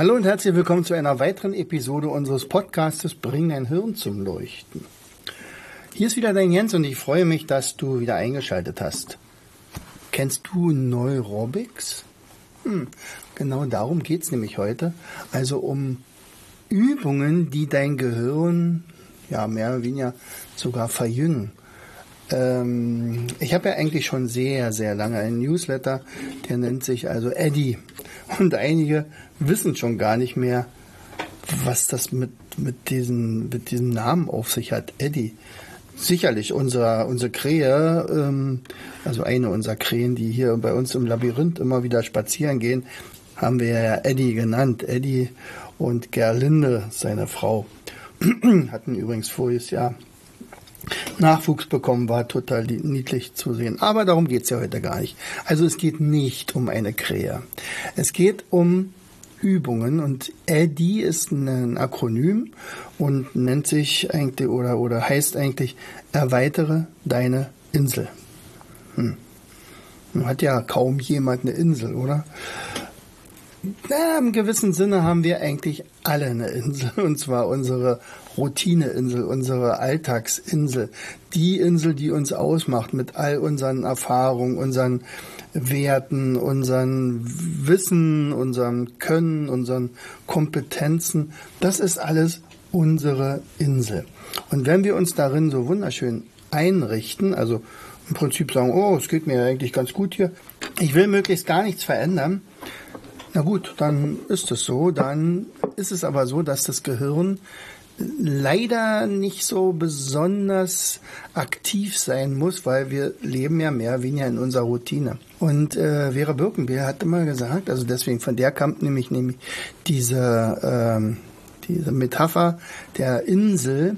Hallo und herzlich willkommen zu einer weiteren Episode unseres Podcastes Bring dein Hirn zum Leuchten. Hier ist wieder dein Jens und ich freue mich, dass du wieder eingeschaltet hast. Kennst du Neurobics? Hm, genau darum geht es nämlich heute. Also um Übungen, die dein Gehirn ja mehr oder weniger sogar verjüngen. Ähm, ich habe ja eigentlich schon sehr, sehr lange einen Newsletter, der nennt sich also Eddie. Und einige wissen schon gar nicht mehr, was das mit, mit, diesen, mit diesem Namen auf sich hat. Eddie. Sicherlich, unser, unsere Krähe, ähm, also eine unserer Krähen, die hier bei uns im Labyrinth immer wieder spazieren gehen, haben wir ja Eddie genannt. Eddie und Gerlinde, seine Frau, hatten übrigens voriges Jahr Nachwuchs bekommen, war total niedlich zu sehen. Aber darum geht es ja heute gar nicht. Also es geht nicht um eine Krähe. Es geht um Übungen und EDI ist ein Akronym und nennt sich eigentlich oder, oder heißt eigentlich erweitere deine Insel. Hm. Hat ja kaum jemand eine Insel, oder? Na, Im gewissen Sinne haben wir eigentlich alle eine Insel, und zwar unsere Routineinsel, unsere Alltagsinsel, die Insel, die uns ausmacht mit all unseren Erfahrungen, unseren Werten, unseren Wissen, unserem Können, unseren Kompetenzen. Das ist alles unsere Insel. Und wenn wir uns darin so wunderschön einrichten, also im Prinzip sagen, oh, es geht mir eigentlich ganz gut hier, ich will möglichst gar nichts verändern, na gut, dann ist es so. Dann ist es aber so, dass das Gehirn leider nicht so besonders aktiv sein muss, weil wir leben ja mehr oder weniger in unserer Routine. Und äh, Vera Birkenbier hat immer gesagt, also deswegen von der kam nämlich nämlich diese ähm, diese Metapher der Insel.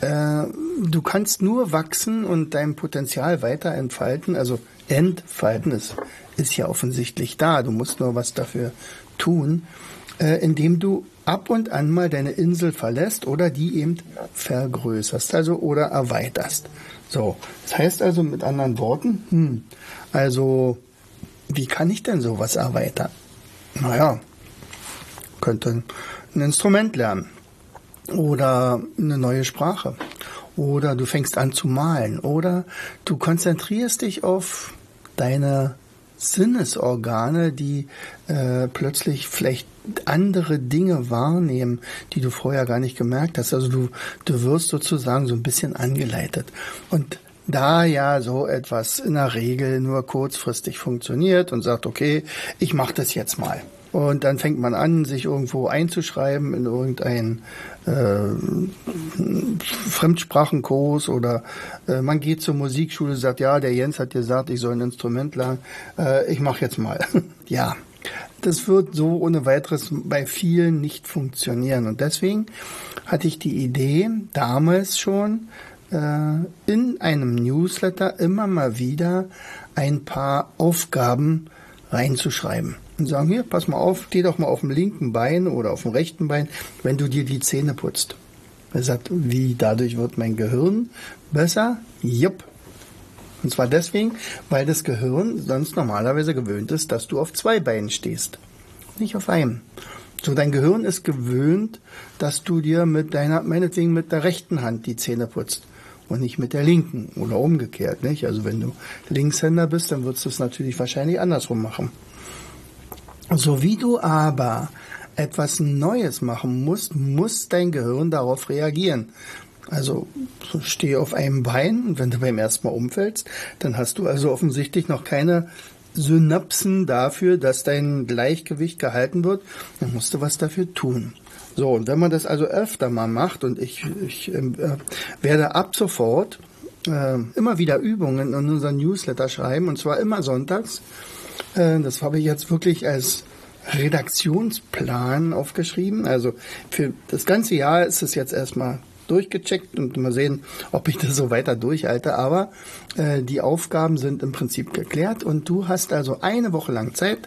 Äh, du kannst nur wachsen und dein Potenzial weiter entfalten, also entfalten ist ist ja offensichtlich da. Du musst nur was dafür tun, indem du ab und an mal deine Insel verlässt oder die eben vergrößerst, also oder erweiterst. So, das heißt also mit anderen Worten, hm, also wie kann ich denn sowas erweitern? Naja, könnte ein Instrument lernen oder eine neue Sprache oder du fängst an zu malen oder du konzentrierst dich auf deine Sinnesorgane, die äh, plötzlich vielleicht andere Dinge wahrnehmen, die du vorher gar nicht gemerkt hast. Also du, du wirst sozusagen so ein bisschen angeleitet. Und da ja so etwas in der Regel nur kurzfristig funktioniert und sagt, okay, ich mache das jetzt mal. Und dann fängt man an, sich irgendwo einzuschreiben in irgendein äh, Fremdsprachenkurs oder äh, man geht zur Musikschule, sagt, ja, der Jens hat gesagt, ich soll ein Instrument lernen, äh, ich mache jetzt mal. ja, das wird so ohne weiteres bei vielen nicht funktionieren. Und deswegen hatte ich die Idee, damals schon äh, in einem Newsletter immer mal wieder ein paar Aufgaben reinzuschreiben und sagen, hier, pass mal auf, steh doch mal auf dem linken Bein oder auf dem rechten Bein, wenn du dir die Zähne putzt. Er sagt, wie, dadurch wird mein Gehirn besser? Jupp. Und zwar deswegen, weil das Gehirn sonst normalerweise gewöhnt ist, dass du auf zwei Beinen stehst, nicht auf einem. So, dein Gehirn ist gewöhnt, dass du dir mit deiner, meinetwegen mit der rechten Hand die Zähne putzt und nicht mit der linken oder umgekehrt, nicht? Also wenn du Linkshänder bist, dann würdest du es natürlich wahrscheinlich andersrum machen. So wie du aber etwas Neues machen musst, muss dein Gehirn darauf reagieren. Also steh auf einem Bein und wenn du beim ersten Mal umfällst, dann hast du also offensichtlich noch keine Synapsen dafür, dass dein Gleichgewicht gehalten wird, dann musst du was dafür tun. So, und wenn man das also öfter mal macht, und ich, ich äh, werde ab sofort äh, immer wieder Übungen in unseren Newsletter schreiben, und zwar immer sonntags, äh, das habe ich jetzt wirklich als Redaktionsplan aufgeschrieben. Also für das ganze Jahr ist es jetzt erstmal durchgecheckt und mal sehen, ob ich das so weiter durchhalte. Aber äh, die Aufgaben sind im Prinzip geklärt und du hast also eine Woche lang Zeit,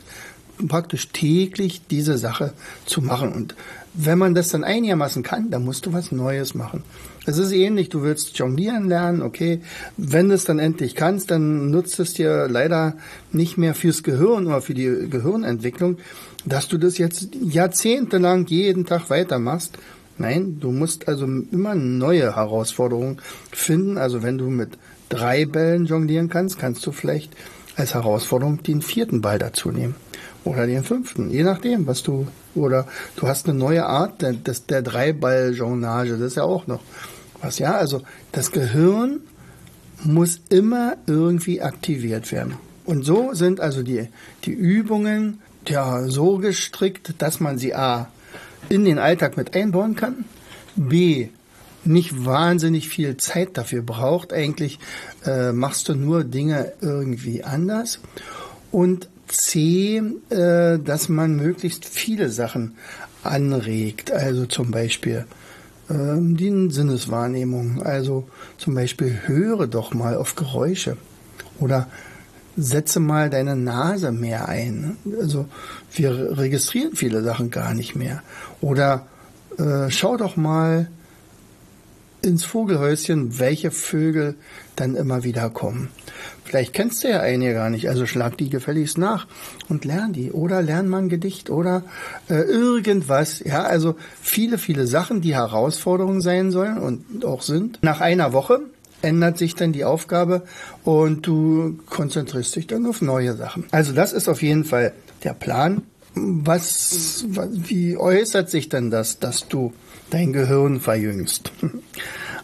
praktisch täglich diese Sache zu machen. Und wenn man das dann einigermaßen kann, dann musst du was Neues machen. Es ist ähnlich, du willst jonglieren lernen, okay. Wenn du es dann endlich kannst, dann nutzt es dir leider nicht mehr fürs Gehirn oder für die Gehirnentwicklung, dass du das jetzt jahrzehntelang jeden Tag weitermachst. Nein, du musst also immer neue Herausforderungen finden. Also wenn du mit drei Bällen jonglieren kannst, kannst du vielleicht als Herausforderung den vierten Ball dazu nehmen. Oder den fünften, je nachdem, was du, oder du hast eine neue Art der, der Dreiball-Jonglage, das ist ja auch noch was, ja. Also das Gehirn muss immer irgendwie aktiviert werden. Und so sind also die, die Übungen ja so gestrickt, dass man sie A in den Alltag mit einbauen kann, B nicht wahnsinnig viel Zeit dafür braucht. Eigentlich äh, machst du nur Dinge irgendwie anders. Und C, äh, dass man möglichst viele Sachen anregt. Also zum Beispiel ähm, die Sinneswahrnehmung. Also zum Beispiel höre doch mal auf Geräusche oder setze mal deine Nase mehr ein. Also wir registrieren viele Sachen gar nicht mehr. Oder äh, schau doch mal ins Vogelhäuschen, welche Vögel dann immer wieder kommen. Vielleicht kennst du ja einige gar nicht, also schlag die gefälligst nach und lern die. Oder lern mal ein Gedicht oder äh, irgendwas. Ja, also viele, viele Sachen, die Herausforderungen sein sollen und auch sind. Nach einer Woche ändert sich dann die Aufgabe und du konzentrierst dich dann auf neue Sachen. Also das ist auf jeden Fall der Plan. Was, wie äußert sich denn das, dass du dein Gehirn verjüngst?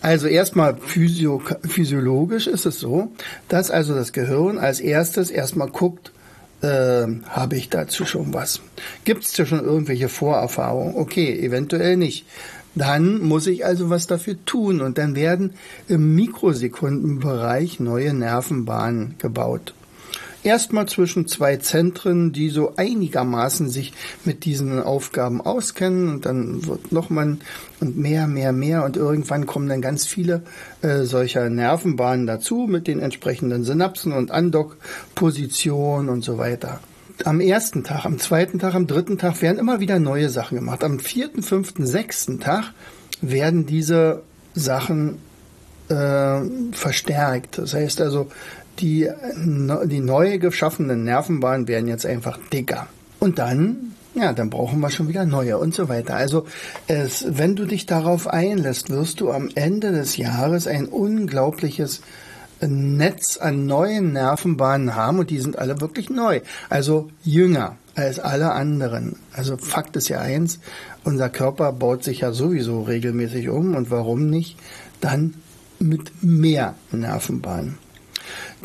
Also erstmal physio physiologisch ist es so, dass also das Gehirn als erstes erstmal guckt, äh, habe ich dazu schon was? Gibt es da schon irgendwelche Vorerfahrungen? Okay, eventuell nicht. Dann muss ich also was dafür tun und dann werden im Mikrosekundenbereich neue Nervenbahnen gebaut erstmal zwischen zwei Zentren, die so einigermaßen sich mit diesen Aufgaben auskennen und dann wird noch mal und mehr, mehr, mehr und irgendwann kommen dann ganz viele äh, solcher Nervenbahnen dazu mit den entsprechenden Synapsen und Andockpositionen und so weiter. Am ersten Tag, am zweiten Tag, am dritten Tag werden immer wieder neue Sachen gemacht. Am vierten, fünften, sechsten Tag werden diese Sachen äh, verstärkt. Das heißt also, die, die neu geschaffenen Nervenbahnen werden jetzt einfach dicker. Und dann, ja, dann brauchen wir schon wieder neue und so weiter. Also es, wenn du dich darauf einlässt, wirst du am Ende des Jahres ein unglaubliches Netz an neuen Nervenbahnen haben und die sind alle wirklich neu. Also jünger als alle anderen. Also Fakt ist ja eins, unser Körper baut sich ja sowieso regelmäßig um und warum nicht dann mit mehr Nervenbahnen.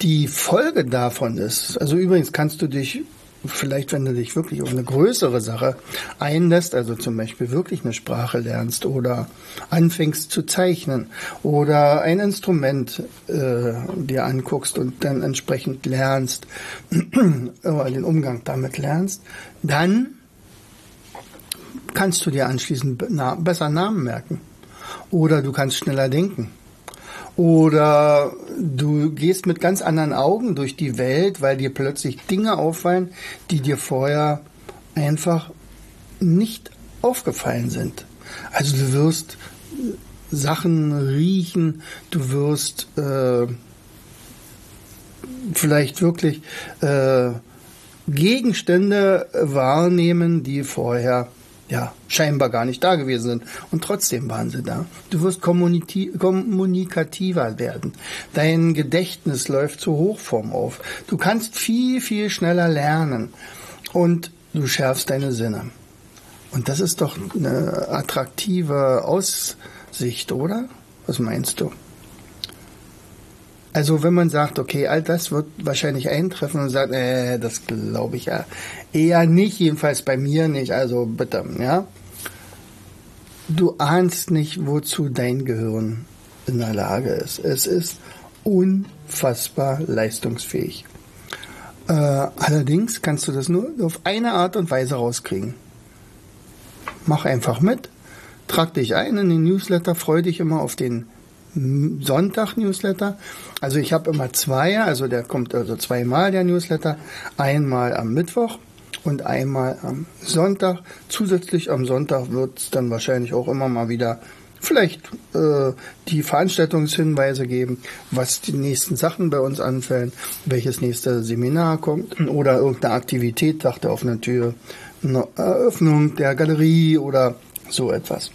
Die Folge davon ist, also übrigens kannst du dich vielleicht, wenn du dich wirklich auf eine größere Sache einlässt, also zum Beispiel wirklich eine Sprache lernst oder anfängst zu zeichnen oder ein Instrument äh, dir anguckst und dann entsprechend lernst, oder den Umgang damit lernst, dann kannst du dir anschließend besser Namen merken. Oder du kannst schneller denken oder du gehst mit ganz anderen Augen durch die Welt, weil dir plötzlich Dinge auffallen, die dir vorher einfach nicht aufgefallen sind. Also du wirst Sachen riechen, du wirst äh, vielleicht wirklich äh, Gegenstände wahrnehmen, die vorher ja, scheinbar gar nicht da gewesen sind. Und trotzdem waren sie da. Du wirst kommunikativer werden. Dein Gedächtnis läuft zur Hochform auf. Du kannst viel, viel schneller lernen. Und du schärfst deine Sinne. Und das ist doch eine attraktive Aussicht, oder? Was meinst du? Also wenn man sagt, okay, all das wird wahrscheinlich eintreffen und sagt, äh, das glaube ich ja eher nicht, jedenfalls bei mir nicht, also bitte, ja. Du ahnst nicht, wozu dein Gehirn in der Lage ist. Es ist unfassbar leistungsfähig. Äh, allerdings kannst du das nur auf eine Art und Weise rauskriegen. Mach einfach mit, trag dich ein in den Newsletter, freu dich immer auf den Sonntag-Newsletter. Also ich habe immer zwei, also der kommt also zweimal der Newsletter, einmal am Mittwoch und einmal am Sonntag. Zusätzlich am Sonntag wird es dann wahrscheinlich auch immer mal wieder vielleicht äh, die Veranstaltungshinweise geben, was die nächsten Sachen bei uns anfällen, welches nächste Seminar kommt oder irgendeine Aktivität, sagt er auf einer Tür, eine Eröffnung der Galerie oder so etwas.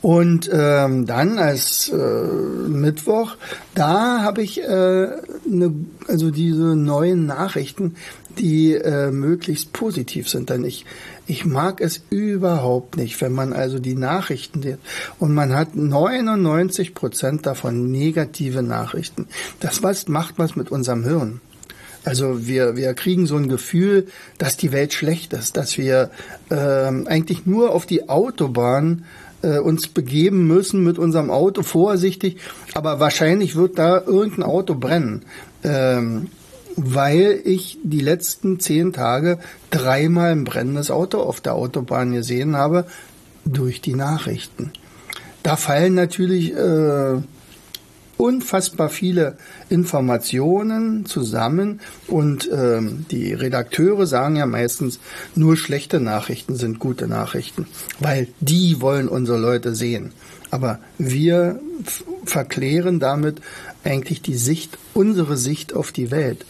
Und ähm, dann als äh, Mittwoch, da habe ich äh, ne, also diese neuen Nachrichten, die äh, möglichst positiv sind. Denn ich, ich mag es überhaupt nicht, wenn man also die Nachrichten sieht und man hat 99 Prozent davon negative Nachrichten. Das was macht was mit unserem Hirn. Also wir, wir kriegen so ein Gefühl, dass die Welt schlecht ist, dass wir ähm, eigentlich nur auf die Autobahn äh, uns begeben müssen mit unserem Auto vorsichtig, aber wahrscheinlich wird da irgendein Auto brennen. Ähm, weil ich die letzten zehn Tage dreimal ein brennendes Auto auf der Autobahn gesehen habe durch die Nachrichten. Da fallen natürlich äh, unfassbar viele Informationen zusammen und ähm, die Redakteure sagen ja meistens, nur schlechte Nachrichten sind gute Nachrichten, weil die wollen unsere Leute sehen. Aber wir verklären damit eigentlich die Sicht, unsere Sicht auf die Welt.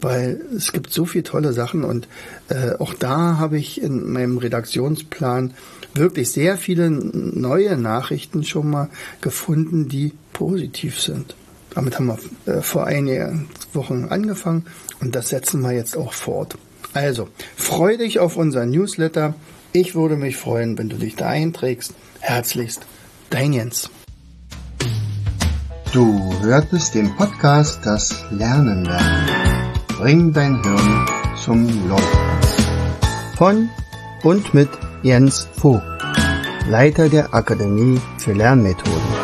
Weil es gibt so viele tolle Sachen und äh, auch da habe ich in meinem Redaktionsplan wirklich sehr viele neue Nachrichten schon mal gefunden, die positiv sind. Damit haben wir äh, vor einigen Wochen angefangen und das setzen wir jetzt auch fort. Also, freu dich auf unseren Newsletter. Ich würde mich freuen, wenn du dich da einträgst. Herzlichst, dein Jens. Du hörtest den Podcast Das Lernen lernen. Bring dein Hirn zum Leuchten. Von und mit Jens Vogt, Leiter der Akademie für Lernmethoden.